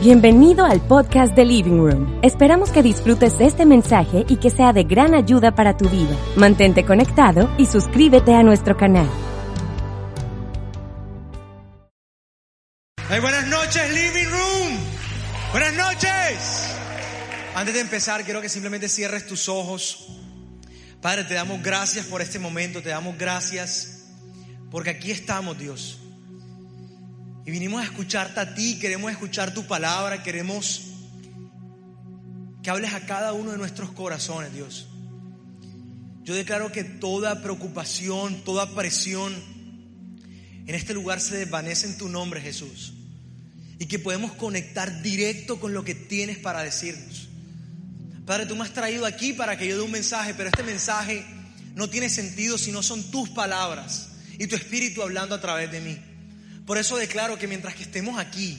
Bienvenido al podcast de Living Room. Esperamos que disfrutes este mensaje y que sea de gran ayuda para tu vida. Mantente conectado y suscríbete a nuestro canal. Buenas noches, Living Room. Buenas noches. Antes de empezar, quiero que simplemente cierres tus ojos. Padre, te damos gracias por este momento, te damos gracias porque aquí estamos, Dios. Y vinimos a escucharte a ti, queremos escuchar tu palabra, queremos que hables a cada uno de nuestros corazones, Dios. Yo declaro que toda preocupación, toda presión en este lugar se desvanece en tu nombre, Jesús. Y que podemos conectar directo con lo que tienes para decirnos. Padre, tú me has traído aquí para que yo dé un mensaje, pero este mensaje no tiene sentido si no son tus palabras y tu espíritu hablando a través de mí. Por eso declaro que mientras que estemos aquí,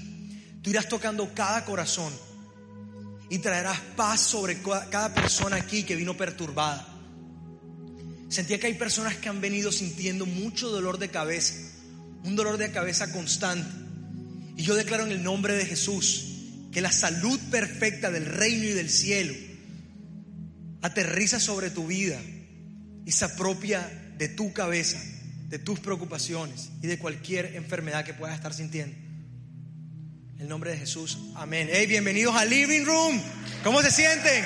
tú irás tocando cada corazón y traerás paz sobre cada persona aquí que vino perturbada. Sentía que hay personas que han venido sintiendo mucho dolor de cabeza, un dolor de cabeza constante. Y yo declaro en el nombre de Jesús que la salud perfecta del reino y del cielo aterriza sobre tu vida y se apropia de tu cabeza de tus preocupaciones y de cualquier enfermedad que puedas estar sintiendo. En el nombre de Jesús, amén. Hey, bienvenidos al Living Room. ¿Cómo se sienten?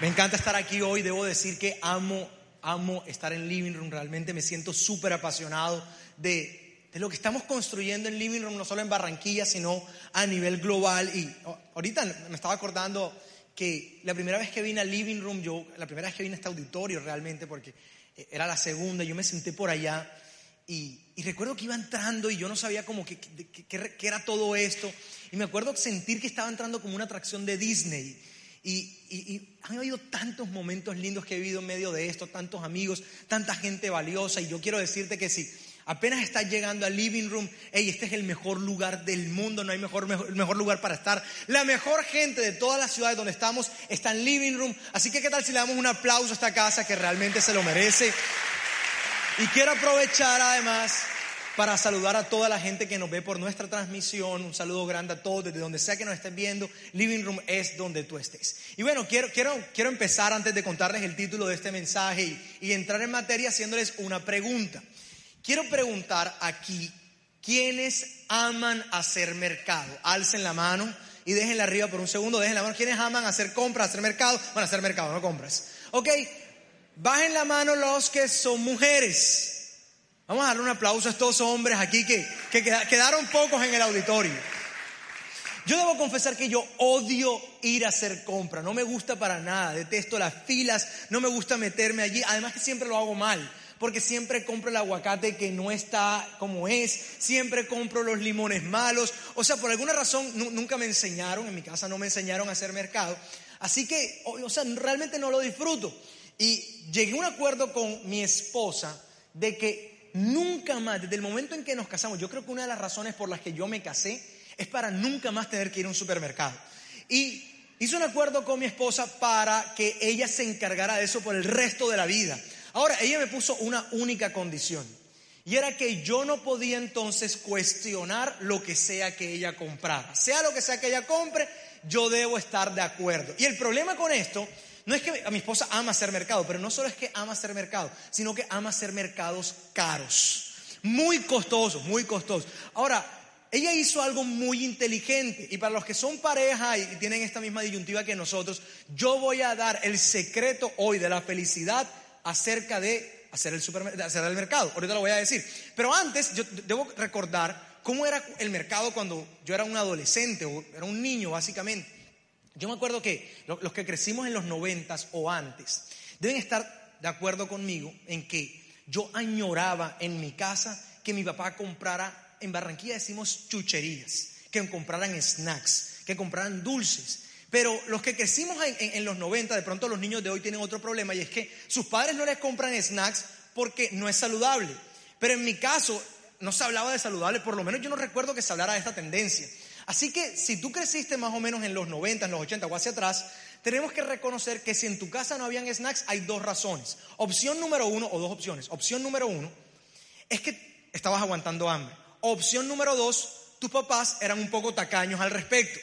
Me encanta estar aquí hoy. Debo decir que amo, amo estar en Living Room. Realmente me siento súper apasionado de, de lo que estamos construyendo en Living Room, no solo en Barranquilla, sino a nivel global. Y ahorita me estaba acordando que la primera vez que vine al Living Room, yo, la primera vez que vine a este auditorio realmente, porque era la segunda, yo me senté por allá y, recuerdo que iba entrando y yo no sabía cómo que, era todo esto. Y me acuerdo sentir que estaba entrando como una atracción de Disney. Y, y, han habido tantos momentos lindos que he vivido en medio de esto, tantos amigos, tanta gente valiosa. Y yo quiero decirte que sí, apenas estás llegando al living room, hey, este es el mejor lugar del mundo, no hay mejor, lugar para estar. La mejor gente de todas las ciudades donde estamos está en living room. Así que, ¿qué tal si le damos un aplauso a esta casa que realmente se lo merece? Y quiero aprovechar además para saludar a toda la gente que nos ve por nuestra transmisión. Un saludo grande a todos, desde donde sea que nos estén viendo. Living Room es donde tú estés. Y bueno, quiero, empezar antes de contarles el título de este mensaje y entrar en materia haciéndoles una pregunta. Quiero preguntar aquí, ¿quiénes aman hacer mercado? Alcen la mano y déjenla arriba por un segundo, dejen la mano. ¿Quiénes aman hacer compras, hacer mercado? Bueno, hacer mercado, no compras. Ok, bajen la mano los que son mujeres. Vamos a darle un aplauso a estos hombres aquí que, que quedaron pocos en el auditorio. Yo debo confesar que yo odio ir a hacer compra, no me gusta para nada, detesto las filas, no me gusta meterme allí, además que siempre lo hago mal porque siempre compro el aguacate que no está como es, siempre compro los limones malos. O sea, por alguna razón nunca me enseñaron, en mi casa no me enseñaron a hacer mercado. Así que, o sea, realmente no lo disfruto. Y llegué a un acuerdo con mi esposa de que nunca más, desde el momento en que nos casamos, yo creo que una de las razones por las que yo me casé es para nunca más tener que ir a un supermercado. Y hice un acuerdo con mi esposa para que ella se encargara de eso por el resto de la vida. Ahora, ella me puso una única condición. Y era que yo no podía entonces cuestionar lo que sea que ella comprara. Sea lo que sea que ella compre, yo debo estar de acuerdo. Y el problema con esto no es que a mi esposa ama hacer mercado, pero no solo es que ama hacer mercado, sino que ama hacer mercados caros. Muy costosos, muy costosos. Ahora, ella hizo algo muy inteligente y para los que son pareja y tienen esta misma disyuntiva que nosotros, yo voy a dar el secreto hoy de la felicidad acerca de hacer el, hacer el mercado. Ahorita lo voy a decir. Pero antes, yo debo recordar cómo era el mercado cuando yo era un adolescente o era un niño, básicamente. Yo me acuerdo que los que crecimos en los noventas o antes deben estar de acuerdo conmigo en que yo añoraba en mi casa que mi papá comprara en Barranquilla decimos chucherías, que compraran snacks, que compraran dulces. Pero los que crecimos en, los 90, de pronto los niños de hoy tienen otro problema y es que sus padres no les compran snacks porque no es saludable. Pero en mi caso no se hablaba de saludable, por lo menos yo no recuerdo que se hablara de esta tendencia. Así que si tú creciste más o menos en los 90, en los 80 o hacia atrás, tenemos que reconocer que si en tu casa no habían snacks, hay dos razones. Opción número uno, o dos opciones. Opción número uno es que estabas aguantando hambre. Opción número dos, tus papás eran un poco tacaños al respecto.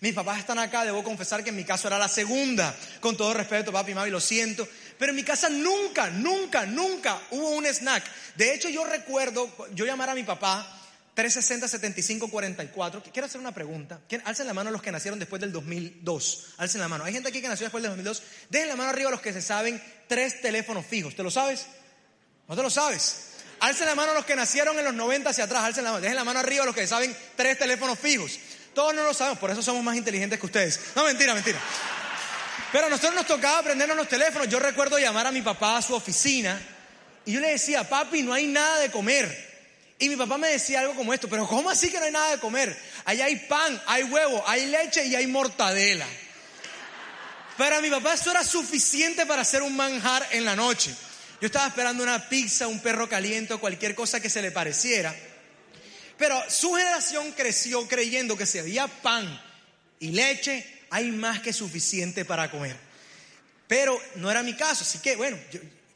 Mis papás están acá, debo confesar que en mi caso era la segunda. Con todo respeto, papi y mami, lo siento. Pero en mi casa nunca, nunca, nunca hubo un snack. De hecho, yo recuerdo, yo llamar a mi papá 360-75-44. Quiero hacer una pregunta. Alcen la mano los que nacieron después del 2002. Alcen la mano. Hay gente aquí que nació después del 2002. Dejen la mano arriba los que se saben tres teléfonos fijos. ¿Te lo sabes? ¿No te lo sabes? Alcen la mano los que nacieron en los 90 hacia atrás. Alcen la mano. Dejen la mano arriba los que saben tres teléfonos fijos. Todos no lo sabemos, por eso somos más inteligentes que ustedes. No, mentira, mentira. Pero a nosotros nos tocaba aprendernos los teléfonos. Yo recuerdo llamar a mi papá a su oficina y yo le decía, papi, no hay nada de comer. Y mi papá me decía algo como esto, pero ¿cómo así que no hay nada de comer? Allá hay pan, hay huevo, hay leche y hay mortadela. Para mi papá eso era suficiente para hacer un manjar en la noche. Yo estaba esperando una pizza, un perro caliente o cualquier cosa que se le pareciera. Pero su generación creció creyendo que si había pan y leche, hay más que suficiente para comer. Pero no era mi caso, así que bueno,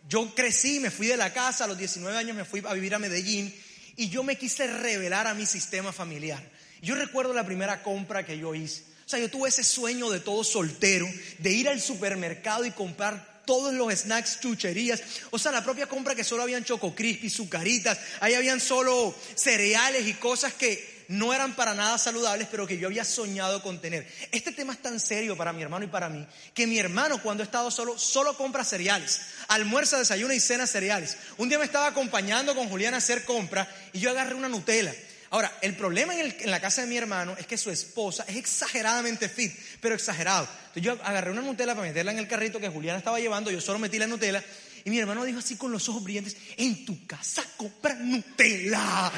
yo, crecí, me fui de la casa, a los 19 años me fui a vivir a Medellín y yo me quise revelar a mi sistema familiar. Yo recuerdo la primera compra que yo hice. O sea, yo tuve ese sueño de todo soltero, de ir al supermercado y comprar todos los snacks, chucherías, o sea, la propia compra que solo habían choco crispy, sucaritas, ahí habían solo cereales y cosas que no eran para nada saludables, pero que yo había soñado con tener. Este tema es tan serio para mi hermano y para mí, que mi hermano cuando ha estado solo, solo compra cereales, almuerza, desayuna y cena cereales. Un día me estaba acompañando con Julián a hacer compra y yo agarré una Nutella. Ahora, el problema en, la casa de mi hermano es que su esposa es exageradamente fit, pero exagerado. Entonces yo agarré una Nutella para meterla en el carrito que Juliana estaba llevando, yo solo metí la Nutella y mi hermano dijo así con los ojos brillantes, en tu casa compra Nutella.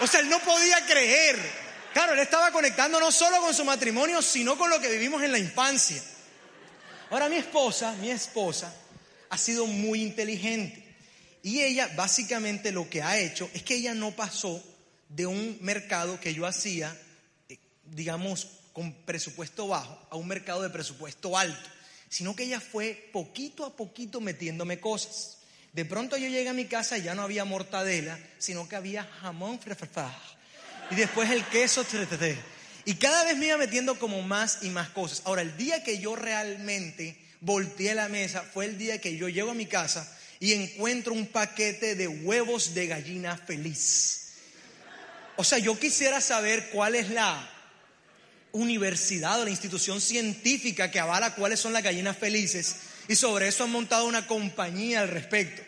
O sea, él no podía creer. Claro, él estaba conectando no solo con su matrimonio, sino con lo que vivimos en la infancia. Ahora mi esposa, mi esposa, ha sido muy inteligente. Y ella básicamente lo que ha hecho es que ella no pasó de un mercado que yo hacía, eh, digamos, con presupuesto bajo a un mercado de presupuesto alto, sino que ella fue poquito a poquito metiéndome cosas. De pronto yo llegué a mi casa y ya no había mortadela, sino que había jamón y después el queso y cada vez me iba metiendo como más y más cosas. Ahora, el día que yo realmente volteé la mesa fue el día que yo llego a mi casa y encuentro un paquete de huevos de gallina feliz. O sea, yo quisiera saber cuál es la universidad o la institución científica que avala cuáles son las gallinas felices y sobre eso han montado una compañía al respecto.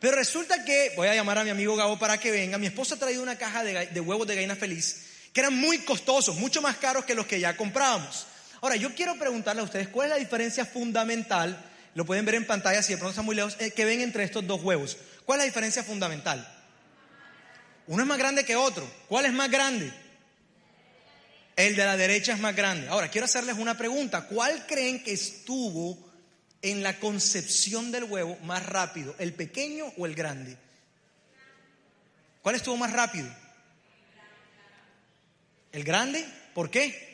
Pero resulta que, voy a llamar a mi amigo Gabo para que venga, mi esposa ha traído una caja de, huevos de gallina feliz que eran muy costosos, mucho más caros que los que ya comprábamos. Ahora, yo quiero preguntarle a ustedes cuál es la diferencia fundamental, lo pueden ver en pantalla si de pronto está muy lejos, eh, que ven entre estos dos huevos. ¿Cuál es la diferencia fundamental? Uno es más grande que otro. ¿Cuál es más grande? El de la derecha es más grande. Ahora, quiero hacerles una pregunta. ¿Cuál creen que estuvo en la concepción del huevo más rápido? ¿El pequeño o el grande? ¿Cuál estuvo más rápido? ¿El grande? ¿Por qué?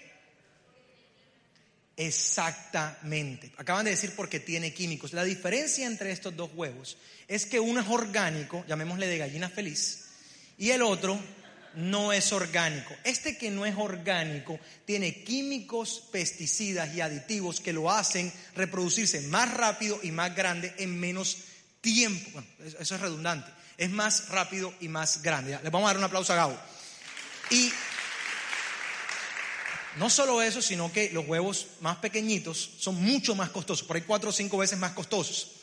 Exactamente. Acaban de decir porque tiene químicos. La diferencia entre estos dos huevos es que uno es orgánico, llamémosle de gallina feliz, y el otro no es orgánico. Este que no es orgánico tiene químicos, pesticidas y aditivos que lo hacen reproducirse más rápido y más grande en menos tiempo. Bueno, eso es redundante. Es más rápido y más grande. Le vamos a dar un aplauso a Gabo. Y no solo eso, sino que los huevos más pequeñitos son mucho más costosos, por ahí cuatro o cinco veces más costosos.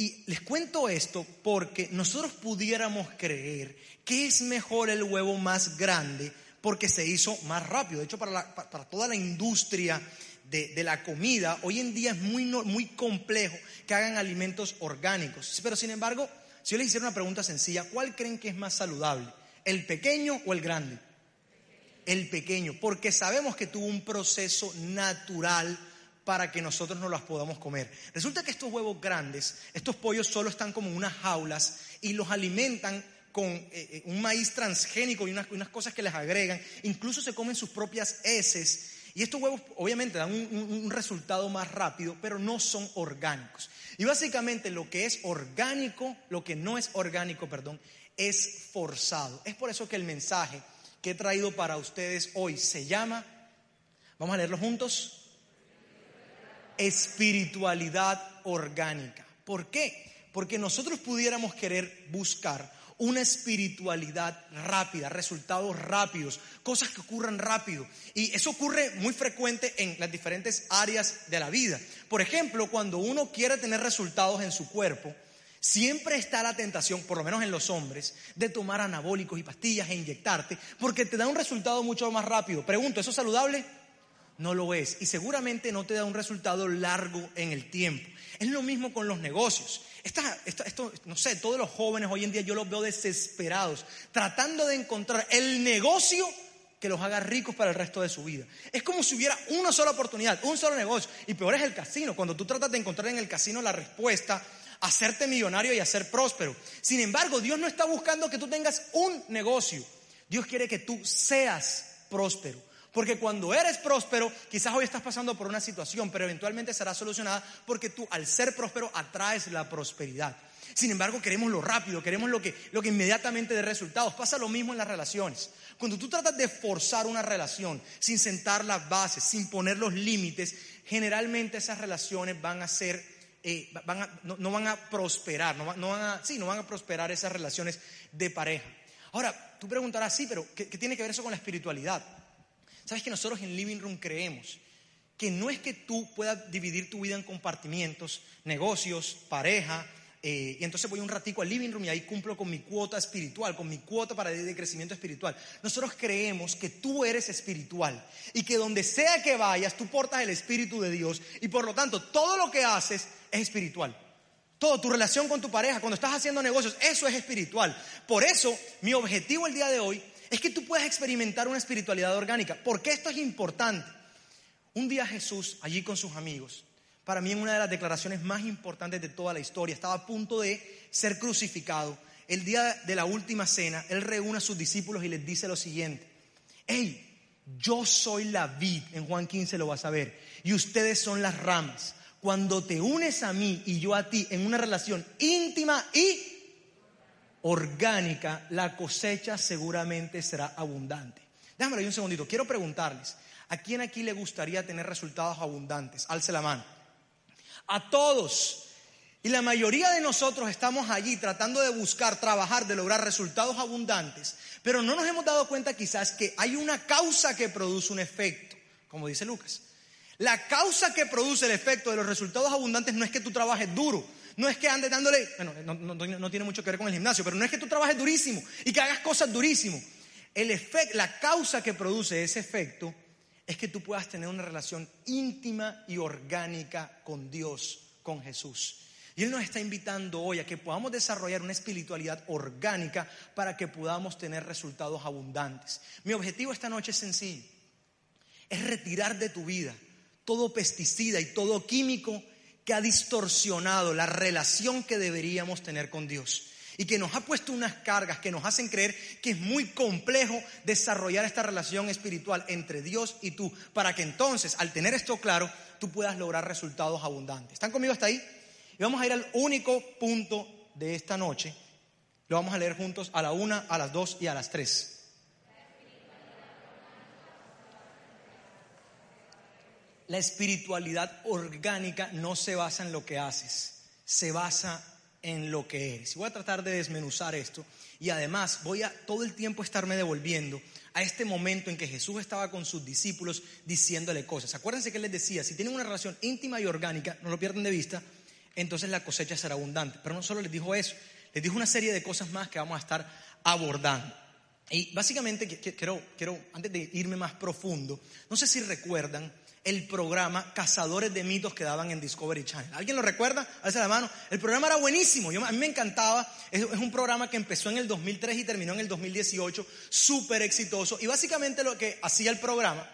Y les cuento esto porque nosotros pudiéramos creer que es mejor el huevo más grande porque se hizo más rápido. De hecho, para, toda la industria de, la comida, hoy en día es muy, muy complejo que hagan alimentos orgánicos. Pero sin embargo, si yo les hiciera una pregunta sencilla, ¿cuál creen que es más saludable? ¿El pequeño o el grande? El pequeño, porque sabemos que tuvo un proceso natural para que nosotros no las podamos comer. Resulta que estos huevos grandes, estos pollos solo están como unas jaulas y los alimentan con eh, eh, un maíz transgénico y unas, cosas que les agregan. Incluso se comen sus propias heces. Y estos huevos obviamente dan un, un resultado más rápido, pero no son orgánicos. Y básicamente lo que es orgánico, lo que no es orgánico, perdón, es forzado. Es por eso que el mensaje que he traído para ustedes hoy se llama, vamos a leerlo juntos, espiritualidad orgánica. ¿Por qué? Porque nosotros pudiéramos querer buscar una espiritualidad rápida, resultados rápidos, cosas que ocurran rápido. Y eso ocurre muy frecuente en las diferentes áreas de la vida. Por ejemplo, cuando uno quiere tener resultados en su cuerpo, siempre está la tentación, por lo menos en los hombres, de tomar anabólicos y pastillas e inyectarte, porque te da un resultado mucho más rápido. Pregunto, ¿eso es saludable? No lo es y seguramente no te da un resultado largo en el tiempo. Es lo mismo con los negocios. no sé, todos los jóvenes hoy en día yo los veo desesperados, tratando de encontrar el negocio que los haga ricos para el resto de su vida. Es como si hubiera una sola oportunidad, un solo negocio. Y peor es el casino, cuando tú tratas de encontrar en el casino la respuesta, hacerte millonario y hacer próspero. Sin embargo, Dios no está buscando que tú tengas un negocio. Dios quiere que tú seas próspero. Porque cuando eres próspero, quizás hoy estás pasando por una situación, pero eventualmente será solucionada porque tú al ser próspero atraes la prosperidad. Sin embargo, queremos lo rápido, queremos lo que, lo que inmediatamente dé resultados. Pasa lo mismo en las relaciones. Cuando tú tratas de forzar una relación sin sentar las bases, sin poner los límites, generalmente esas relaciones van a ser, eh, no, van a prosperar, no, van a, sí, no van a prosperar esas relaciones de pareja. Ahora, tú preguntarás, sí, pero ¿qué, qué tiene que ver eso con la espiritualidad? ¿Sabes que nosotros en Living Room creemos que no es que tú puedas dividir tu vida en compartimientos, negocios, pareja, eh, y entonces voy un ratico al living room y ahí cumplo con mi cuota espiritual, con mi cuota para de crecimiento espiritual. Nosotros creemos que tú eres espiritual y que donde sea que vayas tú portas el espíritu de Dios y por lo tanto todo lo que haces es espiritual. Todo, tu relación con tu pareja, cuando estás haciendo negocios, eso es espiritual. Por eso, mi objetivo el día de hoy es que tú puedas experimentar una espiritualidad orgánica. ¿Por qué esto es importante? Un día Jesús, allí con sus amigos, para mí en una de las declaraciones más importantes de toda la historia, estaba a punto de ser crucificado. El día de la última cena, Él reúne a sus discípulos y les dice lo siguiente, hey, yo soy la vid, en Juan 15 lo vas a ver, y ustedes son las ramas. Cuando te unes a mí y yo a ti en una relación íntima y orgánica, la cosecha seguramente será abundante. Déjame ahí un segundito. Quiero preguntarles, ¿a quién aquí le gustaría tener resultados abundantes? Alce la mano. A todos. Y la mayoría de nosotros estamos allí tratando de buscar, trabajar, de lograr resultados abundantes, pero no nos hemos dado cuenta quizás que hay una causa que produce un efecto, como dice Lucas. La causa que produce el efecto de los resultados abundantes no es que tú trabajes duro, no es que andes dándole, bueno, no, tiene mucho que ver con el gimnasio, pero no es que tú trabajes durísimo y que hagas cosas durísimo. El efecto, la causa que produce ese efecto es que tú puedas tener una relación íntima y orgánica con Dios, con Jesús. Y Él nos está invitando hoy a que podamos desarrollar una espiritualidad orgánica para que podamos tener resultados abundantes. Mi objetivo esta noche es sencillo. Es retirar de tu vida todo pesticida y todo químico que ha distorsionado la relación que deberíamos tener con Dios y que nos ha puesto unas cargas que nos hacen creer que es muy complejo desarrollar esta relación espiritual entre Dios y tú, para que entonces, al tener esto claro, tú puedas lograr resultados abundantes. ¿Están conmigo hasta ahí? Y vamos a ir al único punto de esta noche. Lo vamos a leer juntos a la una, a las dos y a las tres. La espiritualidad orgánica no se basa en lo que haces, se basa en lo que eres. Voy a tratar de desmenuzar esto y además voy a todo el tiempo estarme devolviendo a este momento en que Jesús estaba con sus discípulos diciéndole cosas. Acuérdense que él les decía, si tienen una relación íntima y orgánica, no lo pierdan de vista, entonces la cosecha será abundante. Pero no solo les dijo eso, les dijo una serie de cosas más que vamos a estar abordando. Y básicamente quiero, quiero antes de irme más profundo, no sé si recuerdan el programa Cazadores de Mitos que daban en Discovery Channel. ¿Alguien lo recuerda? Alza la mano. El programa era buenísimo, Yo, a mí me encantaba. Es, es un programa que empezó en el 2003 y terminó en el 2018, súper exitoso. Y básicamente lo que hacía el programa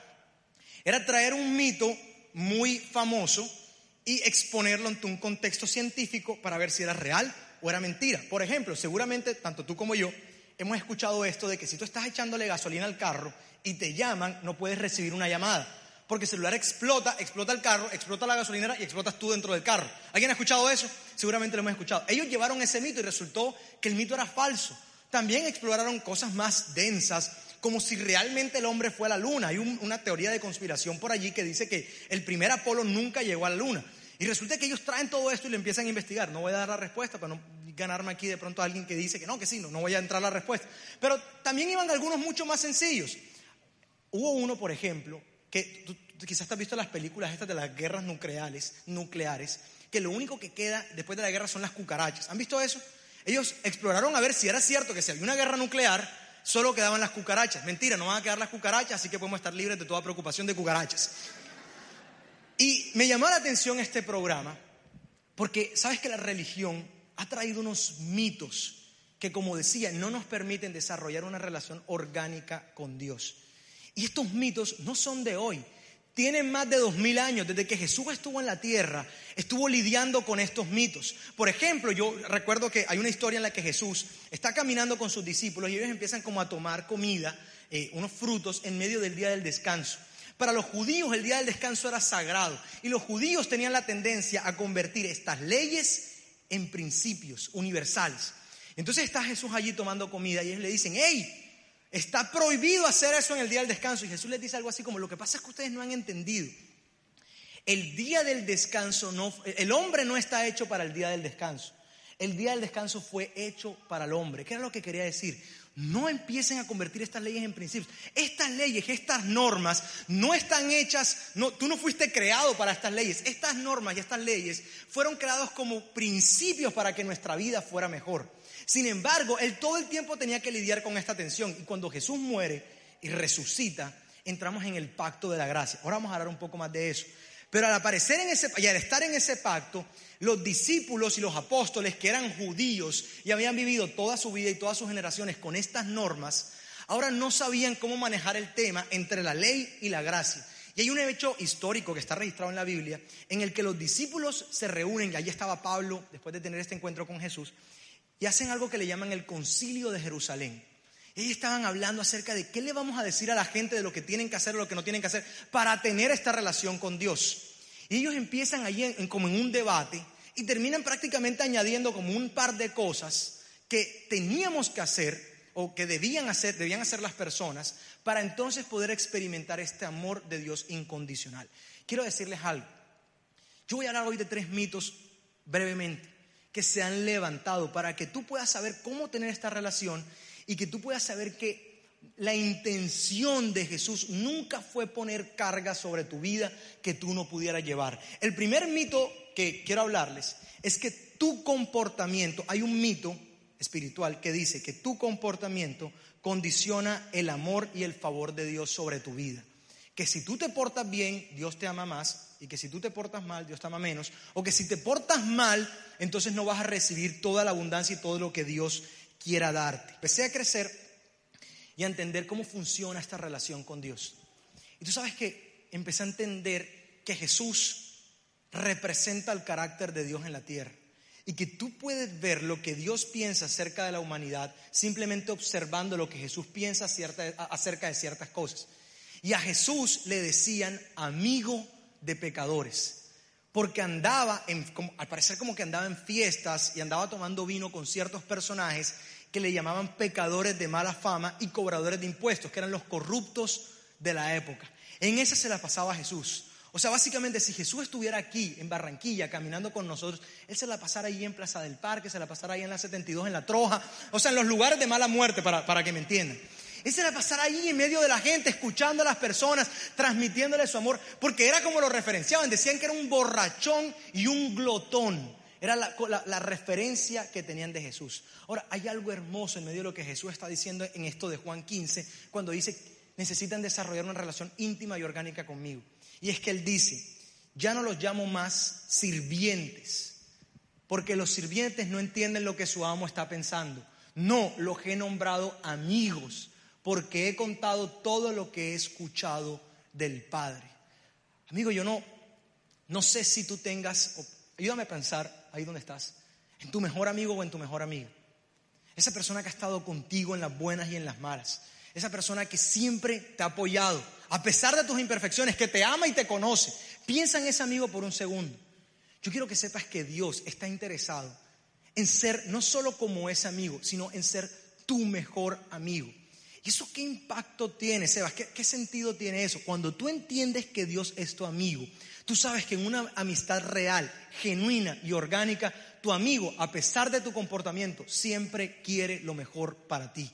era traer un mito muy famoso y exponerlo ante un contexto científico para ver si era real o era mentira. Por ejemplo, seguramente tanto tú como yo hemos escuchado esto de que si tú estás echándole gasolina al carro y te llaman, no puedes recibir una llamada porque el celular explota, explota el carro, explota la gasolinera y explotas tú dentro del carro. ¿Alguien ha escuchado eso? Seguramente lo hemos escuchado. Ellos llevaron ese mito y resultó que el mito era falso. También exploraron cosas más densas, como si realmente el hombre fue a la luna. Hay una teoría de conspiración por allí que dice que el primer Apolo nunca llegó a la luna. Y resulta que ellos traen todo esto y lo empiezan a investigar. No voy a dar la respuesta para no ganarme aquí de pronto a alguien que dice que no, que sí, no, no voy a entrar a la respuesta. Pero también iban algunos mucho más sencillos. Hubo uno, por ejemplo, que quizás te has visto las películas estas de las guerras nucleares, nucleares, que lo único que queda después de la guerra son las cucarachas. ¿Han visto eso? Ellos exploraron a ver si era cierto que si había una guerra nuclear, solo quedaban las cucarachas. Mentira, no van a quedar las cucarachas, así que podemos estar libres de toda preocupación de cucarachas. Y me llamó la atención este programa, porque sabes que la religión ha traído unos mitos que, como decía, no nos permiten desarrollar una relación orgánica con Dios. Y estos mitos no son de hoy, tienen más de dos mil años, desde que Jesús estuvo en la tierra, estuvo lidiando con estos mitos. Por ejemplo, yo recuerdo que hay una historia en la que Jesús está caminando con sus discípulos y ellos empiezan como a tomar comida, eh, unos frutos, en medio del día del descanso. Para los judíos el día del descanso era sagrado y los judíos tenían la tendencia a convertir estas leyes en principios universales. Entonces está Jesús allí tomando comida y ellos le dicen, hey, Está prohibido hacer eso en el día del descanso. Y Jesús les dice algo así como, lo que pasa es que ustedes no han entendido. El día del descanso no, el hombre no está hecho para el día del descanso. El día del descanso fue hecho para el hombre. ¿Qué era lo que quería decir? No empiecen a convertir estas leyes en principios. Estas leyes, estas normas no están hechas, no, tú no fuiste creado para estas leyes. Estas normas y estas leyes fueron creados como principios para que nuestra vida fuera mejor. Sin embargo, él todo el tiempo tenía que lidiar con esta tensión. Y cuando Jesús muere y resucita, entramos en el pacto de la gracia. Ahora vamos a hablar un poco más de eso. Pero al aparecer en ese y al estar en ese pacto, los discípulos y los apóstoles que eran judíos y habían vivido toda su vida y todas sus generaciones con estas normas, ahora no sabían cómo manejar el tema entre la ley y la gracia. Y hay un hecho histórico que está registrado en la Biblia en el que los discípulos se reúnen, y allí estaba Pablo después de tener este encuentro con Jesús, y hacen algo que le llaman el concilio de Jerusalén. Ellos estaban hablando acerca de qué le vamos a decir a la gente de lo que tienen que hacer o lo que no tienen que hacer para tener esta relación con Dios. Y ellos empiezan allí como en un debate y terminan prácticamente añadiendo como un par de cosas que teníamos que hacer o que debían hacer, debían hacer las personas para entonces poder experimentar este amor de Dios incondicional. Quiero decirles algo. Yo voy a hablar hoy de tres mitos brevemente que se han levantado para que tú puedas saber cómo tener esta relación y que tú puedas saber que la intención de Jesús nunca fue poner carga sobre tu vida que tú no pudieras llevar. El primer mito que quiero hablarles es que tu comportamiento, hay un mito espiritual que dice que tu comportamiento condiciona el amor y el favor de Dios sobre tu vida. Que si tú te portas bien, Dios te ama más y que si tú te portas mal, Dios te ama menos, o que si te portas mal, entonces no vas a recibir toda la abundancia y todo lo que Dios quiera darte. Empecé a crecer y a entender cómo funciona esta relación con Dios. Y tú sabes que empecé a entender que Jesús representa el carácter de Dios en la tierra y que tú puedes ver lo que Dios piensa acerca de la humanidad simplemente observando lo que Jesús piensa acerca de ciertas cosas. Y a Jesús le decían amigo de pecadores. Porque andaba, en, al parecer como que andaba en fiestas y andaba tomando vino con ciertos personajes que le llamaban pecadores de mala fama y cobradores de impuestos, que eran los corruptos de la época. En esa se la pasaba Jesús. O sea, básicamente si Jesús estuviera aquí en Barranquilla caminando con nosotros, Él se la pasara ahí en Plaza del Parque, se la pasara ahí en la 72, en la Troja, o sea, en los lugares de mala muerte, para, para que me entiendan. Ese era pasar ahí en medio de la gente, escuchando a las personas, transmitiéndole su amor, porque era como lo referenciaban, decían que era un borrachón y un glotón. Era la, referencia que tenían de Jesús. Ahora, hay algo hermoso en medio de lo que Jesús está diciendo en esto de Juan 15, cuando dice necesitan desarrollar una relación íntima y orgánica conmigo. Y es que Él dice, ya no los llamo más sirvientes, porque los sirvientes no entienden lo que su amo está pensando. No, los he nombrado amigos, porque he contado todo lo que he escuchado del Padre. Amigo, yo no, no sé si tú tengas, ayúdame a pensar ahí donde estás, en tu mejor amigo o en tu mejor amiga. Esa persona que ha estado contigo en las buenas y en las malas. Esa persona que siempre te ha apoyado, a pesar de tus imperfecciones, que te ama y te conoce. Piensa en ese amigo por un segundo. Yo quiero que sepas que Dios está interesado en ser no solo como ese amigo, sino en ser tu mejor amigo. ¿Y eso qué impacto tiene, Sebas? ¿Qué, ¿Qué, sentido tiene eso? Cuando tú entiendes que Dios es tu amigo, tú sabes que en una amistad real, genuina y orgánica, tu amigo, a pesar de tu comportamiento, siempre quiere lo mejor para ti.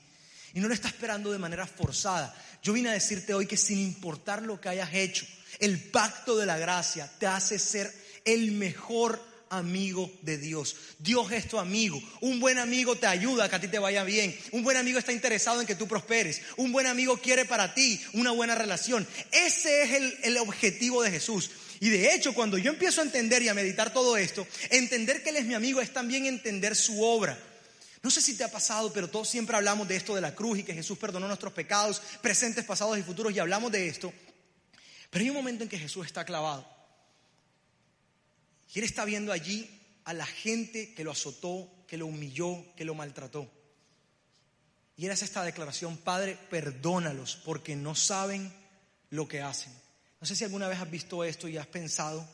Y no lo está esperando de manera forzada. Yo vine a decirte hoy que sin importar lo que hayas hecho, el pacto de la gracia te hace ser el mejor amigo de Dios. Dios es tu amigo. Un buen amigo te ayuda a que a ti te vaya bien. Un buen amigo está interesado en que tú prosperes. Un buen amigo quiere para ti una buena relación. Ese es el, el objetivo de Jesús. Y de hecho, cuando yo empiezo a entender y a meditar todo esto, entender que Él es mi amigo es también entender su obra. No sé si te ha pasado, pero todos siempre hablamos de esto de la cruz y que Jesús perdonó nuestros pecados, presentes, pasados y futuros, y hablamos de esto. Pero hay un momento en que Jesús está clavado. Y Él está viendo allí a la gente que lo azotó, que lo humilló, que lo maltrató. Y Él hace esta declaración, Padre, perdónalos porque no saben lo que hacen. No sé si alguna vez has visto esto y has pensado,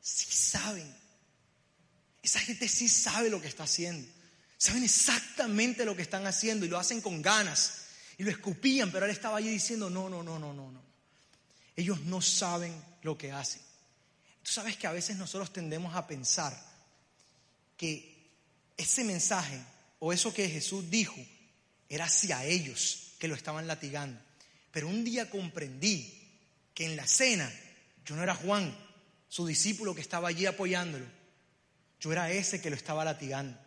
sí saben. Esa gente sí sabe lo que está haciendo. Saben exactamente lo que están haciendo y lo hacen con ganas. Y lo escupían, pero él estaba allí diciendo, no, no, no, no, no, no. Ellos no saben lo que hacen. Tú sabes que a veces nosotros tendemos a pensar que ese mensaje o eso que Jesús dijo era hacia ellos que lo estaban latigando. Pero un día comprendí que en la cena yo no era Juan, su discípulo que estaba allí apoyándolo. Yo era ese que lo estaba latigando.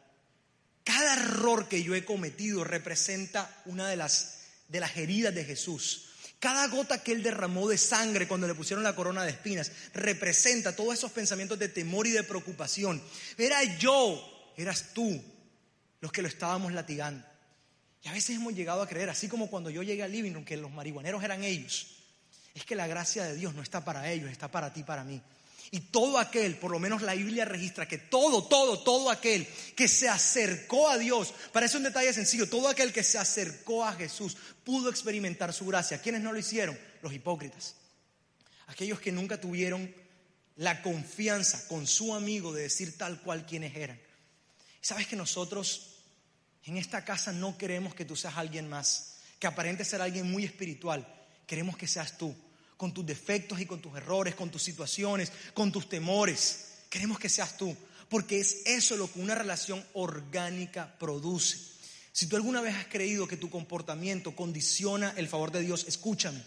Cada error que yo he cometido representa una de las, de las heridas de Jesús. Cada gota que él derramó de sangre cuando le pusieron la corona de espinas representa todos esos pensamientos de temor y de preocupación. Era yo, eras tú los que lo estábamos latigando. Y a veces hemos llegado a creer, así como cuando yo llegué al living room, que los marihuaneros eran ellos. Es que la gracia de Dios no está para ellos, está para ti, para mí. Y todo aquel, por lo menos la Biblia registra que todo, todo, todo aquel que se acercó a Dios, parece un detalle sencillo, todo aquel que se acercó a Jesús pudo experimentar su gracia. ¿Quiénes no lo hicieron? Los hipócritas. Aquellos que nunca tuvieron la confianza con su amigo de decir tal cual quienes eran. ¿Sabes que nosotros en esta casa no queremos que tú seas alguien más, que aparente ser alguien muy espiritual? Queremos que seas tú con tus defectos y con tus errores, con tus situaciones, con tus temores. Queremos que seas tú, porque es eso lo que una relación orgánica produce. Si tú alguna vez has creído que tu comportamiento condiciona el favor de Dios, escúchame.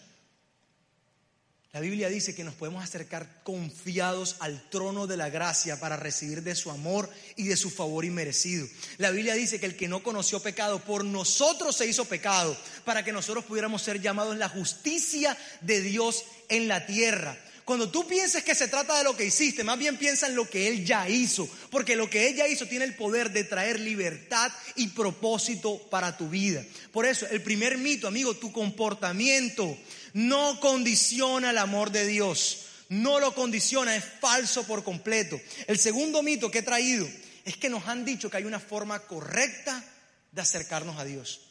La Biblia dice que nos podemos acercar confiados al trono de la gracia para recibir de su amor y de su favor inmerecido. La Biblia dice que el que no conoció pecado por nosotros se hizo pecado para que nosotros pudiéramos ser llamados la justicia de Dios en la tierra. Cuando tú pienses que se trata de lo que hiciste, más bien piensa en lo que Él ya hizo, porque lo que Él ya hizo tiene el poder de traer libertad y propósito para tu vida. Por eso, el primer mito, amigo, tu comportamiento no condiciona el amor de Dios. No lo condiciona, es falso por completo. El segundo mito que he traído es que nos han dicho que hay una forma correcta de acercarnos a Dios.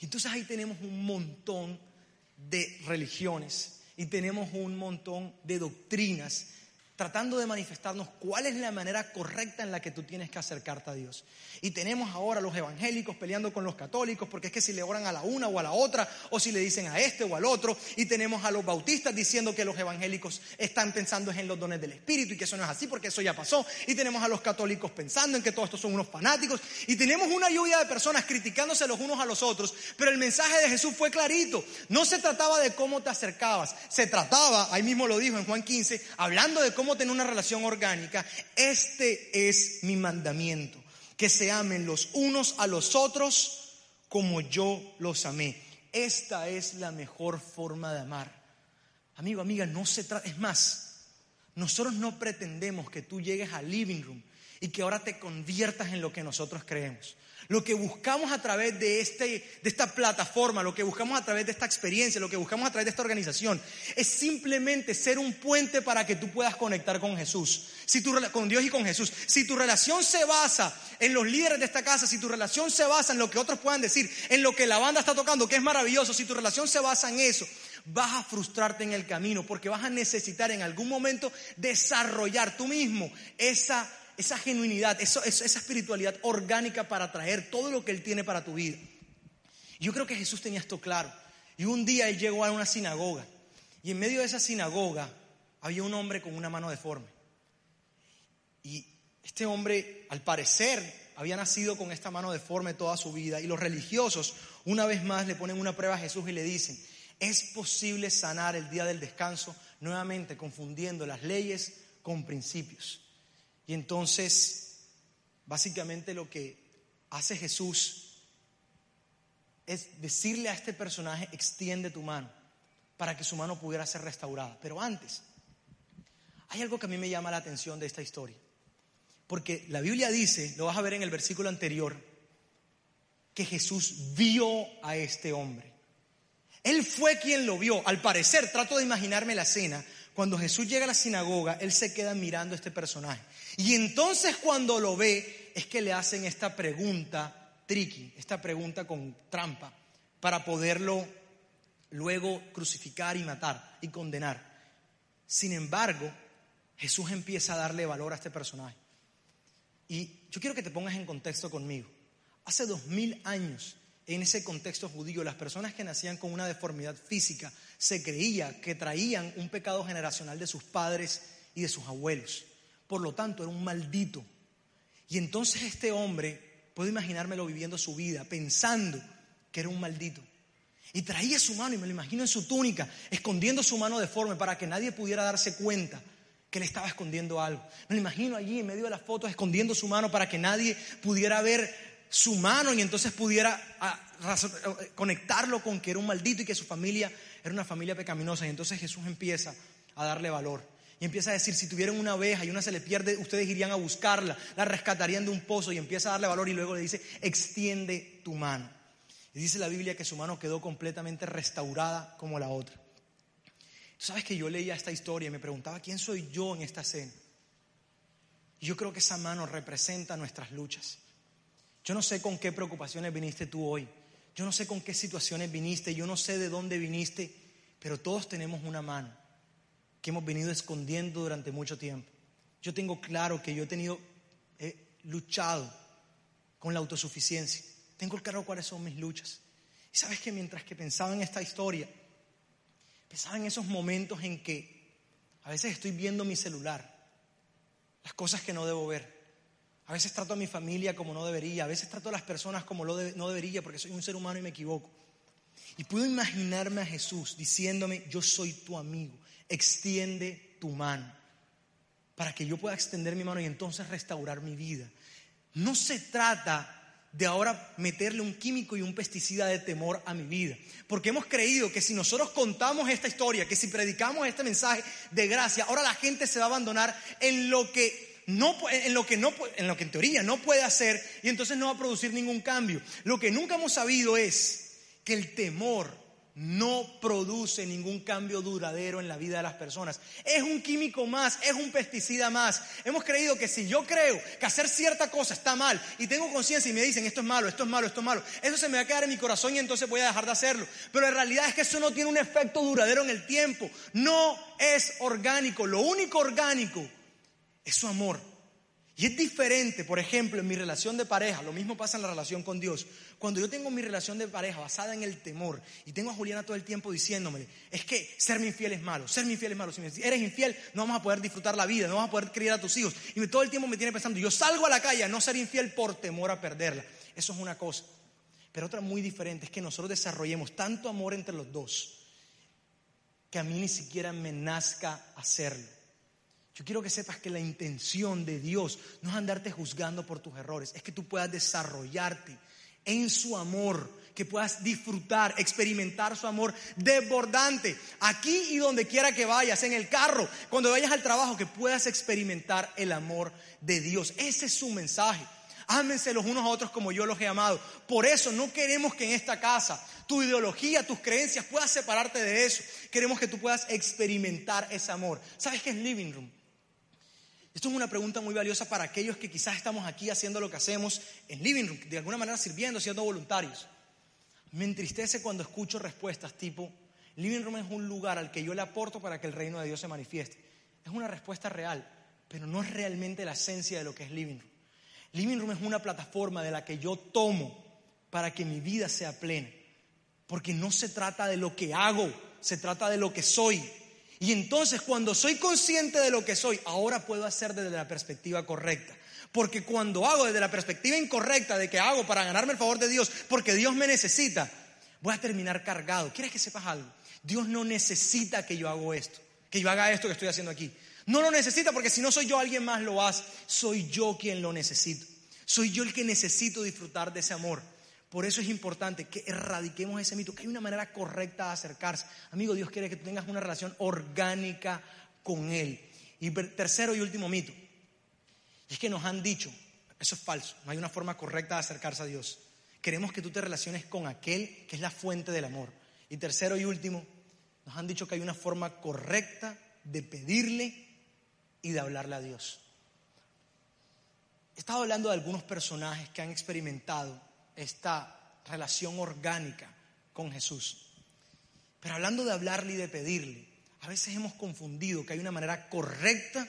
Y entonces ahí tenemos un montón de religiones y tenemos un montón de doctrinas tratando de manifestarnos cuál es la manera correcta en la que tú tienes que acercarte a Dios. Y tenemos ahora los evangélicos peleando con los católicos, porque es que si le oran a la una o a la otra, o si le dicen a este o al otro, y tenemos a los bautistas diciendo que los evangélicos están pensando en los dones del Espíritu y que eso no es así porque eso ya pasó, y tenemos a los católicos pensando en que todos estos son unos fanáticos, y tenemos una lluvia de personas criticándose los unos a los otros, pero el mensaje de Jesús fue clarito, no se trataba de cómo te acercabas, se trataba, ahí mismo lo dijo en Juan 15, hablando de cómo tener una relación orgánica, este es mi mandamiento, que se amen los unos a los otros como yo los amé. esta es la mejor forma de amar. Amigo, amiga, no se trata, es más, nosotros no pretendemos que tú llegues al living room y que ahora te conviertas en lo que nosotros creemos. Lo que buscamos a través de, este, de esta plataforma, lo que buscamos a través de esta experiencia, lo que buscamos a través de esta organización, es simplemente ser un puente para que tú puedas conectar con Jesús, si tu, con Dios y con Jesús. Si tu relación se basa en los líderes de esta casa, si tu relación se basa en lo que otros puedan decir, en lo que la banda está tocando, que es maravilloso, si tu relación se basa en eso, vas a frustrarte en el camino porque vas a necesitar en algún momento desarrollar tú mismo esa esa genuinidad, esa espiritualidad orgánica para traer todo lo que Él tiene para tu vida. Yo creo que Jesús tenía esto claro. Y un día Él llegó a una sinagoga. Y en medio de esa sinagoga había un hombre con una mano deforme. Y este hombre, al parecer, había nacido con esta mano deforme toda su vida. Y los religiosos, una vez más, le ponen una prueba a Jesús y le dicen, ¿es posible sanar el día del descanso? Nuevamente confundiendo las leyes con principios. Y entonces, básicamente lo que hace Jesús es decirle a este personaje, extiende tu mano, para que su mano pudiera ser restaurada. Pero antes, hay algo que a mí me llama la atención de esta historia. Porque la Biblia dice, lo vas a ver en el versículo anterior, que Jesús vio a este hombre. Él fue quien lo vio. Al parecer, trato de imaginarme la escena. Cuando Jesús llega a la sinagoga, él se queda mirando a este personaje. Y entonces cuando lo ve, es que le hacen esta pregunta tricky, esta pregunta con trampa, para poderlo luego crucificar y matar y condenar. Sin embargo, Jesús empieza a darle valor a este personaje. Y yo quiero que te pongas en contexto conmigo. Hace dos mil años, en ese contexto judío, las personas que nacían con una deformidad física se creía que traían un pecado generacional de sus padres y de sus abuelos. Por lo tanto, era un maldito. Y entonces este hombre, puedo imaginármelo viviendo su vida, pensando que era un maldito. Y traía su mano, y me lo imagino en su túnica, escondiendo su mano deforme para que nadie pudiera darse cuenta que le estaba escondiendo algo. Me lo imagino allí en medio de las fotos escondiendo su mano para que nadie pudiera ver su mano y entonces pudiera ah, eh, conectarlo con que era un maldito y que su familia era una familia pecaminosa. Y entonces Jesús empieza a darle valor. Y empieza a decir, si tuvieran una oveja y una se le pierde, ustedes irían a buscarla, la rescatarían de un pozo y empieza a darle valor y luego le dice, extiende tu mano. Y dice la Biblia que su mano quedó completamente restaurada como la otra. Tú sabes que yo leía esta historia y me preguntaba, ¿quién soy yo en esta escena? Y yo creo que esa mano representa nuestras luchas. Yo no sé con qué preocupaciones viniste tú hoy. Yo no sé con qué situaciones viniste. Yo no sé de dónde viniste. Pero todos tenemos una mano que hemos venido escondiendo durante mucho tiempo. Yo tengo claro que yo he tenido, he luchado con la autosuficiencia. Tengo claro cuáles son mis luchas. Y sabes que mientras que pensaba en esta historia, pensaba en esos momentos en que a veces estoy viendo mi celular, las cosas que no debo ver. A veces trato a mi familia como no debería, a veces trato a las personas como no debería porque soy un ser humano y me equivoco. Y puedo imaginarme a Jesús diciéndome, yo soy tu amigo, extiende tu mano para que yo pueda extender mi mano y entonces restaurar mi vida. No se trata de ahora meterle un químico y un pesticida de temor a mi vida. Porque hemos creído que si nosotros contamos esta historia, que si predicamos este mensaje de gracia, ahora la gente se va a abandonar en lo que no, en lo que no, en lo que en teoría no puede hacer y entonces no va a producir ningún cambio. Lo que nunca hemos sabido es que el temor no produce ningún cambio duradero en la vida de las personas. Es un químico más, es un pesticida más. Hemos creído que si yo creo que hacer cierta cosa está mal y tengo conciencia y me dicen esto es malo, esto es malo, esto es malo, eso se me va a quedar en mi corazón y entonces voy a dejar de hacerlo. Pero en realidad es que eso no tiene un efecto duradero en el tiempo. No es orgánico. Lo único orgánico es su amor. Y es diferente, por ejemplo, en mi relación de pareja, lo mismo pasa en la relación con Dios. Cuando yo tengo mi relación de pareja basada en el temor y tengo a Juliana todo el tiempo diciéndome, es que ser infiel es malo, ser infiel es malo. Si eres infiel, no vamos a poder disfrutar la vida, no vamos a poder criar a tus hijos. Y todo el tiempo me tiene pensando, yo salgo a la calle a no ser infiel por temor a perderla. Eso es una cosa. Pero otra muy diferente es que nosotros desarrollemos tanto amor entre los dos que a mí ni siquiera me nazca hacerlo. Yo quiero que sepas que la intención de Dios no es andarte juzgando por tus errores, es que tú puedas desarrollarte en su amor, que puedas disfrutar, experimentar su amor desbordante, aquí y donde quiera que vayas, en el carro, cuando vayas al trabajo, que puedas experimentar el amor de Dios. Ese es su mensaje. Ámense los unos a otros como yo los he amado. Por eso no queremos que en esta casa tu ideología, tus creencias puedas separarte de eso. Queremos que tú puedas experimentar ese amor. ¿Sabes qué es living room? Esto es una pregunta muy valiosa para aquellos que quizás estamos aquí haciendo lo que hacemos en living room, de alguna manera sirviendo, siendo voluntarios. Me entristece cuando escucho respuestas tipo, living room es un lugar al que yo le aporto para que el reino de Dios se manifieste. Es una respuesta real, pero no es realmente la esencia de lo que es living room. Living room es una plataforma de la que yo tomo para que mi vida sea plena. Porque no se trata de lo que hago, se trata de lo que soy. Y entonces cuando soy consciente de lo que soy, ahora puedo hacer desde la perspectiva correcta. Porque cuando hago desde la perspectiva incorrecta de que hago para ganarme el favor de Dios, porque Dios me necesita, voy a terminar cargado. ¿Quieres que sepas algo? Dios no necesita que yo haga esto, que yo haga esto que estoy haciendo aquí. No lo necesita porque si no soy yo, alguien más lo hace. Soy yo quien lo necesito. Soy yo el que necesito disfrutar de ese amor. Por eso es importante que erradiquemos ese mito, que hay una manera correcta de acercarse. Amigo, Dios quiere que tú tengas una relación orgánica con Él. Y tercero y último mito, es que nos han dicho, eso es falso, no hay una forma correcta de acercarse a Dios. Queremos que tú te relaciones con aquel que es la fuente del amor. Y tercero y último, nos han dicho que hay una forma correcta de pedirle y de hablarle a Dios. He estado hablando de algunos personajes que han experimentado esta relación orgánica con Jesús. Pero hablando de hablarle y de pedirle, a veces hemos confundido que hay una manera correcta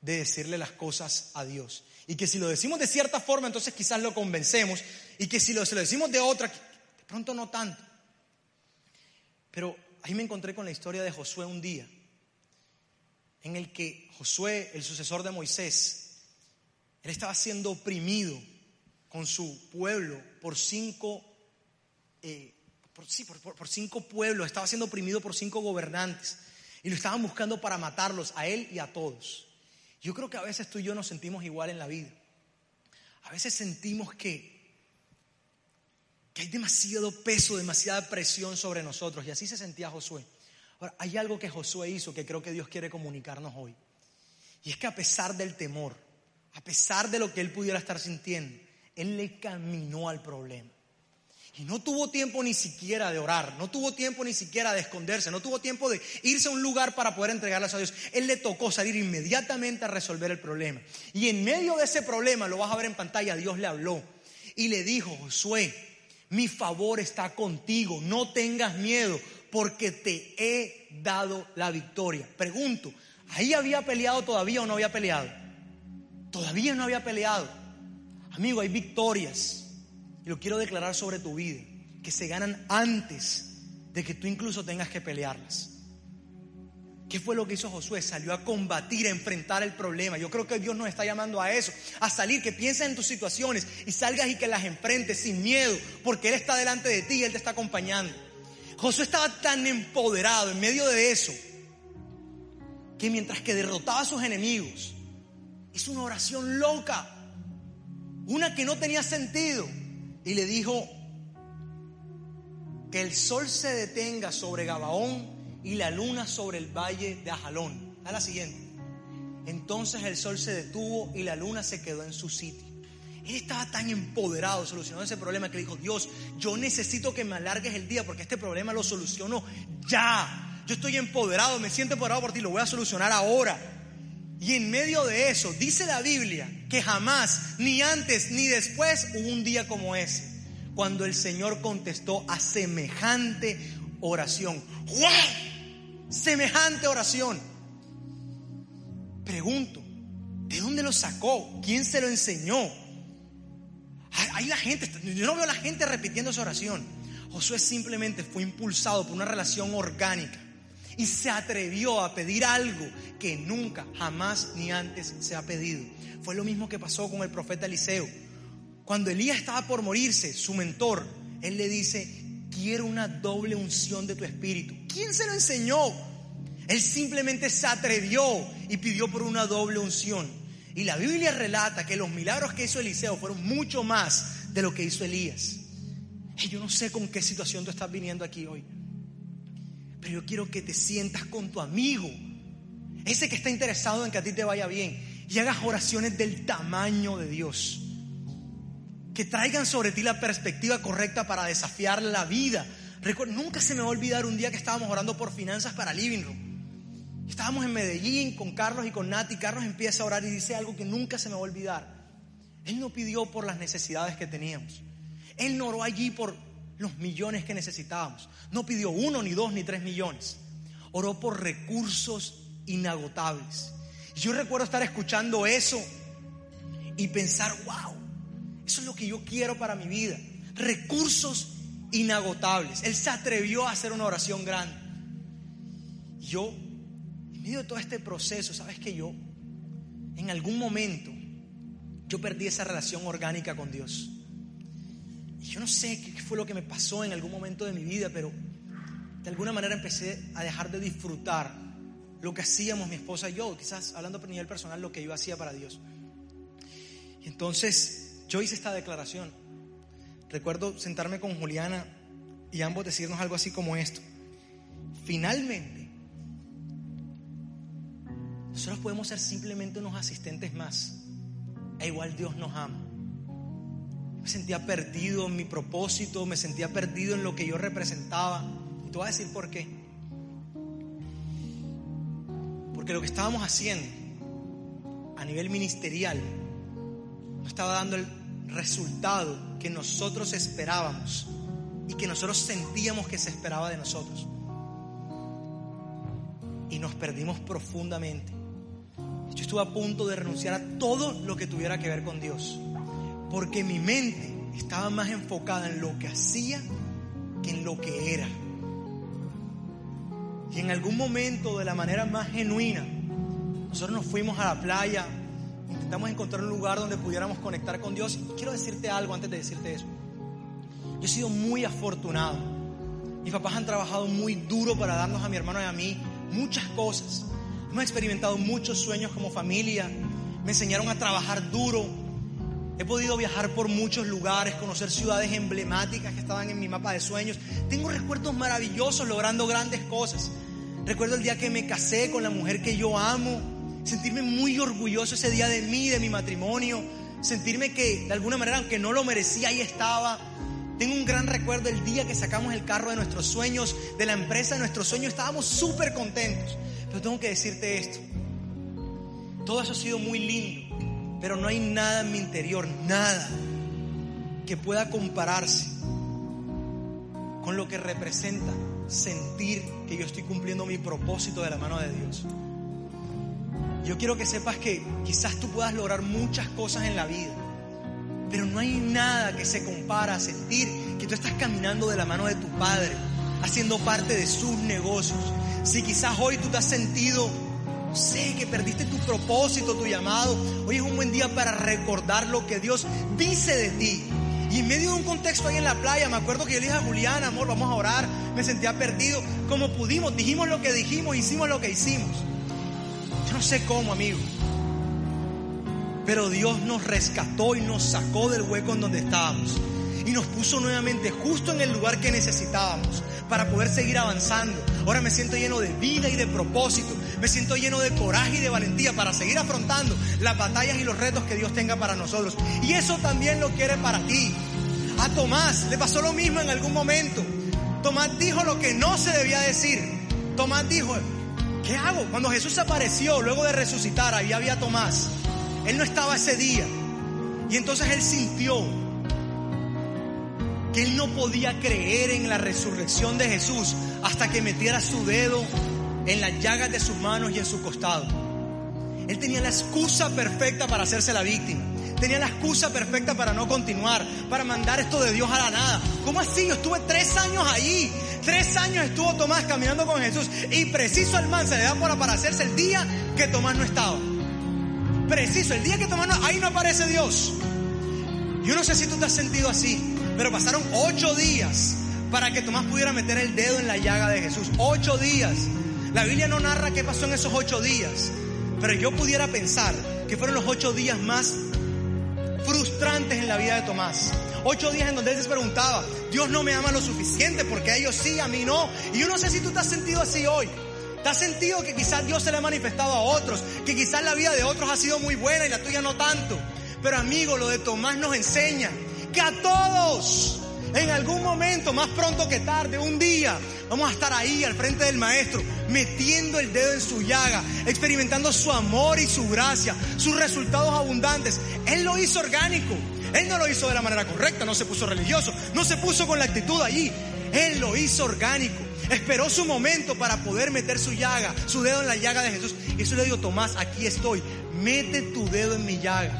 de decirle las cosas a Dios. Y que si lo decimos de cierta forma, entonces quizás lo convencemos. Y que si lo, decimos de otra, de pronto no tanto. Pero ahí me encontré con la historia de Josué un día, en el que Josué, el sucesor de Moisés, él estaba siendo oprimido con su pueblo por cinco, eh, por, sí, por cinco pueblos, estaba siendo oprimido por cinco gobernantes y lo estaban buscando para matarlos a él y a todos. Yo creo que a veces tú y yo nos sentimos igual en la vida. A veces sentimos que, que hay demasiado peso, demasiada presión sobre nosotros. Y así se sentía Josué. Ahora, hay algo que Josué hizo que creo que Dios quiere comunicarnos hoy. Y es que a pesar del temor, a pesar de lo que él pudiera estar sintiendo, él le caminó al problema. Y no tuvo tiempo ni siquiera de orar, no tuvo tiempo ni siquiera de esconderse, no tuvo tiempo de irse a un lugar para poder entregarlas a Dios. Él le tocó salir inmediatamente a resolver el problema. Y en medio de ese problema, lo vas a ver en pantalla, Dios le habló y le dijo, Josué, mi favor está contigo, no tengas miedo porque te he dado la victoria. Pregunto, ¿ahí había peleado todavía o no había peleado? Todavía no había peleado. Amigo, hay victorias y lo quiero declarar sobre tu vida, que se ganan antes de que tú incluso tengas que pelearlas. ¿Qué fue lo que hizo Josué? Salió a combatir, a enfrentar el problema. Yo creo que Dios nos está llamando a eso, a salir, que pienses en tus situaciones y salgas y que las enfrentes sin miedo, porque Él está delante de ti y Él te está acompañando. Josué estaba tan empoderado en medio de eso, que mientras que derrotaba a sus enemigos, hizo una oración loca, una que no tenía sentido y le dijo que el sol se detenga sobre Gabaón y la luna sobre el valle de Ajalón. A la siguiente. Entonces el sol se detuvo y la luna se quedó en su sitio. Él estaba tan empoderado solucionando ese problema que le dijo, Dios, yo necesito que me alargues el día porque este problema lo soluciono ya. Yo estoy empoderado, me siento empoderado por ti, lo voy a solucionar ahora. Y en medio de eso, dice la Biblia que jamás, ni antes ni después, hubo un día como ese, cuando el Señor contestó a semejante oración. ¡Wow! Semejante oración. Pregunto, ¿de dónde lo sacó? ¿Quién se lo enseñó? Ahí la gente, yo no veo a la gente repitiendo esa oración. Josué simplemente fue impulsado por una relación orgánica y se atrevió a pedir algo que nunca, jamás ni antes se ha pedido. Fue lo mismo que pasó con el profeta Eliseo. Cuando Elías estaba por morirse, su mentor, él le dice, quiero una doble unción de tu espíritu. ¿Quién se lo enseñó? Él simplemente se atrevió y pidió por una doble unción. Y la Biblia relata que los milagros que hizo Eliseo fueron mucho más de lo que hizo Elías. Y yo no sé con qué situación tú estás viniendo aquí hoy, pero yo quiero que te sientas con tu amigo, ese que está interesado en que a ti te vaya bien, y hagas oraciones del tamaño de Dios, que traigan sobre ti la perspectiva correcta para desafiar la vida. nunca se me va a olvidar un día que estábamos orando por finanzas para Living Room. Estábamos en Medellín con Carlos y con Nati. Carlos empieza a orar y dice algo que nunca se me va a olvidar. Él no pidió por las necesidades que teníamos. Él no oró allí por los millones que necesitábamos. No pidió uno, ni dos, ni tres millones. Oró por recursos inagotables. Yo recuerdo estar escuchando eso y pensar, wow, eso es lo que yo quiero para mi vida. Recursos inagotables. Él se atrevió a hacer una oración grande. Yo, en medio de todo este proceso, sabes que yo, en algún momento, yo perdí esa relación orgánica con Dios. Y yo no sé qué fue lo que me pasó en algún momento de mi vida, pero de alguna manera empecé a dejar de disfrutar lo que hacíamos mi esposa y yo, quizás hablando a nivel personal, lo que yo hacía para Dios. entonces yo hice esta declaración. Recuerdo sentarme con Juliana y ambos decirnos algo así como esto. Finalmente, nosotros podemos ser simplemente unos asistentes más. E igual Dios nos ama. Me sentía perdido en mi propósito, me sentía perdido en lo que yo representaba. Y te voy a decir por qué. Porque lo que estábamos haciendo a nivel ministerial no estaba dando el resultado que nosotros esperábamos y que nosotros sentíamos que se esperaba de nosotros. Y nos perdimos profundamente. Yo estuve a punto de renunciar a todo lo que tuviera que ver con Dios porque mi mente estaba más enfocada en lo que hacía que en lo que era. Y en algún momento, de la manera más genuina, nosotros nos fuimos a la playa, intentamos encontrar un lugar donde pudiéramos conectar con Dios. Y quiero decirte algo antes de decirte eso. Yo he sido muy afortunado. Mis papás han trabajado muy duro para darnos a mi hermano y a mí muchas cosas. Hemos experimentado muchos sueños como familia. Me enseñaron a trabajar duro, He podido viajar por muchos lugares, conocer ciudades emblemáticas que estaban en mi mapa de sueños. Tengo recuerdos maravillosos logrando grandes cosas. Recuerdo el día que me casé con la mujer que yo amo, sentirme muy orgulloso ese día de mí, de mi matrimonio, sentirme que de alguna manera, aunque no lo merecía, ahí estaba. Tengo un gran recuerdo el día que sacamos el carro de nuestros sueños, de la empresa de nuestros sueños, estábamos súper contentos. Pero tengo que decirte esto, todo eso ha sido muy lindo pero no hay nada en mi interior, nada que pueda compararse con lo que representa sentir que yo estoy cumpliendo mi propósito de la mano de Dios. Yo quiero que sepas que quizás tú puedas lograr muchas cosas en la vida, pero no hay nada que se compara a sentir que tú estás caminando de la mano de tu Padre, haciendo parte de sus negocios. Si quizás hoy tú te has sentido sé que perdiste tu propósito, tu llamado, hoy es un buen día para recordar lo que Dios dice de ti. Y en medio de un contexto ahí en la playa, me acuerdo que yo le dije a Juliana, amor, vamos a orar. Me sentía perdido. Como pudimos, dijimos lo que dijimos, hicimos lo que hicimos. Yo no sé cómo, amigo. Pero Dios nos rescató y nos sacó del hueco en donde estábamos. Y nos puso nuevamente justo en el lugar que necesitábamos para poder seguir avanzando. Ahora me siento lleno de vida y de propósito. Me siento lleno de coraje y de valentía para seguir afrontando las batallas y los retos que Dios tenga para nosotros. Y eso también lo quiere para ti. A Tomás le pasó lo mismo en algún momento. Tomás dijo lo que no se debía decir. Tomás dijo, ¿qué hago? Cuando Jesús apareció luego de resucitar, ahí había Tomás. Él no estaba ese día. Y entonces él sintió que él no podía creer en la resurrección de Jesús hasta que metiera su dedo en las llagas de sus manos y en su costado. Él tenía la excusa perfecta para hacerse la víctima. Tenía la excusa perfecta para no continuar, para mandar esto de Dios a la nada. ¿Cómo así? Yo estuve tres años allí. Tres años estuvo Tomás caminando con Jesús. Y preciso al man se le da por aparecerse el día que Tomás no estaba. Preciso, el día que Tomás no, ahí no aparece Dios. Yo no sé si tú te has sentido así. Pero pasaron ocho días para que Tomás pudiera meter el dedo en la llaga de Jesús. Ocho días. La Biblia no narra qué pasó en esos ocho días. Pero yo pudiera pensar que fueron los ocho días más frustrantes en la vida de Tomás. Ocho días en donde él se preguntaba, Dios no me ama lo suficiente porque a ellos sí, a mí no. Y yo no sé si tú te has sentido así hoy. ¿Te has sentido que quizás Dios se le ha manifestado a otros? Que quizás la vida de otros ha sido muy buena y la tuya no tanto. Pero amigo, lo de Tomás nos enseña que a todos, en algún momento, más pronto que tarde, un día, vamos a estar ahí al frente del Maestro, metiendo el dedo en su llaga, experimentando su amor y su gracia, sus resultados abundantes. Él lo hizo orgánico. Él no lo hizo de la manera correcta, no se puso religioso, no se puso con la actitud allí. Él lo hizo orgánico. Esperó su momento para poder meter su llaga, su dedo en la llaga de Jesús. Y eso le digo, Tomás, aquí estoy. Mete tu dedo en mi llaga.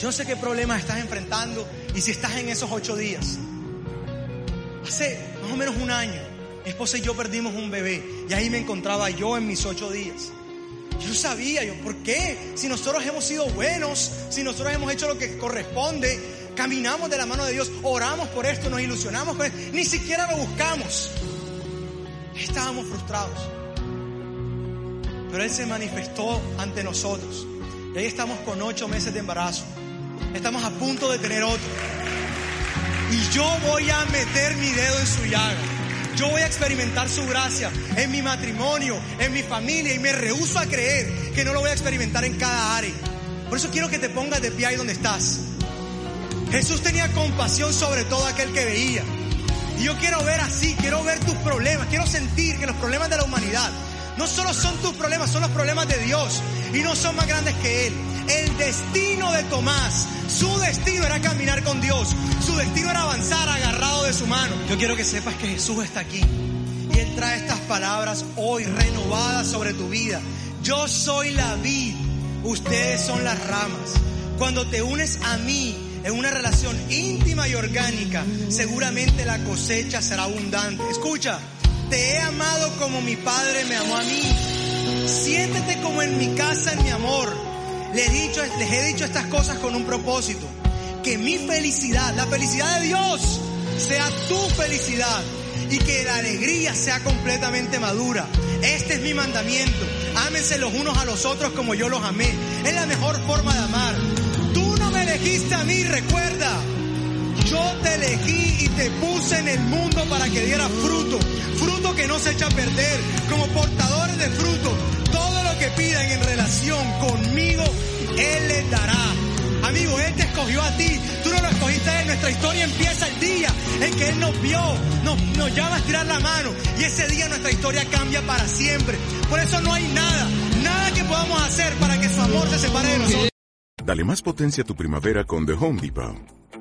Yo no sé qué problemas estás enfrentando y si estás en esos ocho días. Hace más o menos un año, mi esposa y yo perdimos un bebé y ahí me encontraba yo en mis ocho días. Yo sabía, yo, ¿por qué? Si nosotros hemos sido buenos, si nosotros hemos hecho lo que corresponde, caminamos de la mano de Dios, oramos por esto, nos ilusionamos con esto, ni siquiera lo buscamos. Estábamos frustrados. Pero Él se manifestó ante nosotros. Y ahí estamos con ocho meses de embarazo. Estamos a punto de tener otro. Y yo voy a meter mi dedo en su llaga. Yo voy a experimentar su gracia en mi matrimonio, en mi familia y me rehuso a creer que no lo voy a experimentar en cada área. Por eso quiero que te pongas de pie ahí donde estás. Jesús tenía compasión sobre todo aquel que veía. Y yo quiero ver así, quiero ver tus problemas, quiero sentir que los problemas de la humanidad no solo son tus problemas, son los problemas de Dios y no son más grandes que Él. El destino de Tomás, su destino era caminar con Dios, su destino era avanzar agarrado de su mano. Yo quiero que sepas que Jesús está aquí y Él trae estas palabras hoy renovadas sobre tu vida. Yo soy la vid, ustedes son las ramas. Cuando te unes a mí, en una relación íntima y orgánica, seguramente la cosecha será abundante. Escucha, te he amado como mi padre me amó a mí. Siéntete como en mi casa en mi amor. Les he, dicho, les he dicho estas cosas con un propósito. Que mi felicidad, la felicidad de Dios, sea tu felicidad. Y que la alegría sea completamente madura. Este es mi mandamiento. Ámense los unos a los otros como yo los amé. Es la mejor forma de amar. Tú no me elegiste a mí, recuerda. Yo te elegí y te puse en el mundo para que diera fruto, fruto que no se echa a perder, como portadores de fruto. Todo lo que pidan en relación conmigo, Él les dará. Amigo, Él te escogió a ti, tú no lo escogiste a Él. Nuestra historia empieza el día en que Él nos vio, nos, nos llama a estirar la mano y ese día nuestra historia cambia para siempre. Por eso no hay nada, nada que podamos hacer para que su amor se separe de nosotros. Dale más potencia a tu primavera con The Home Depot.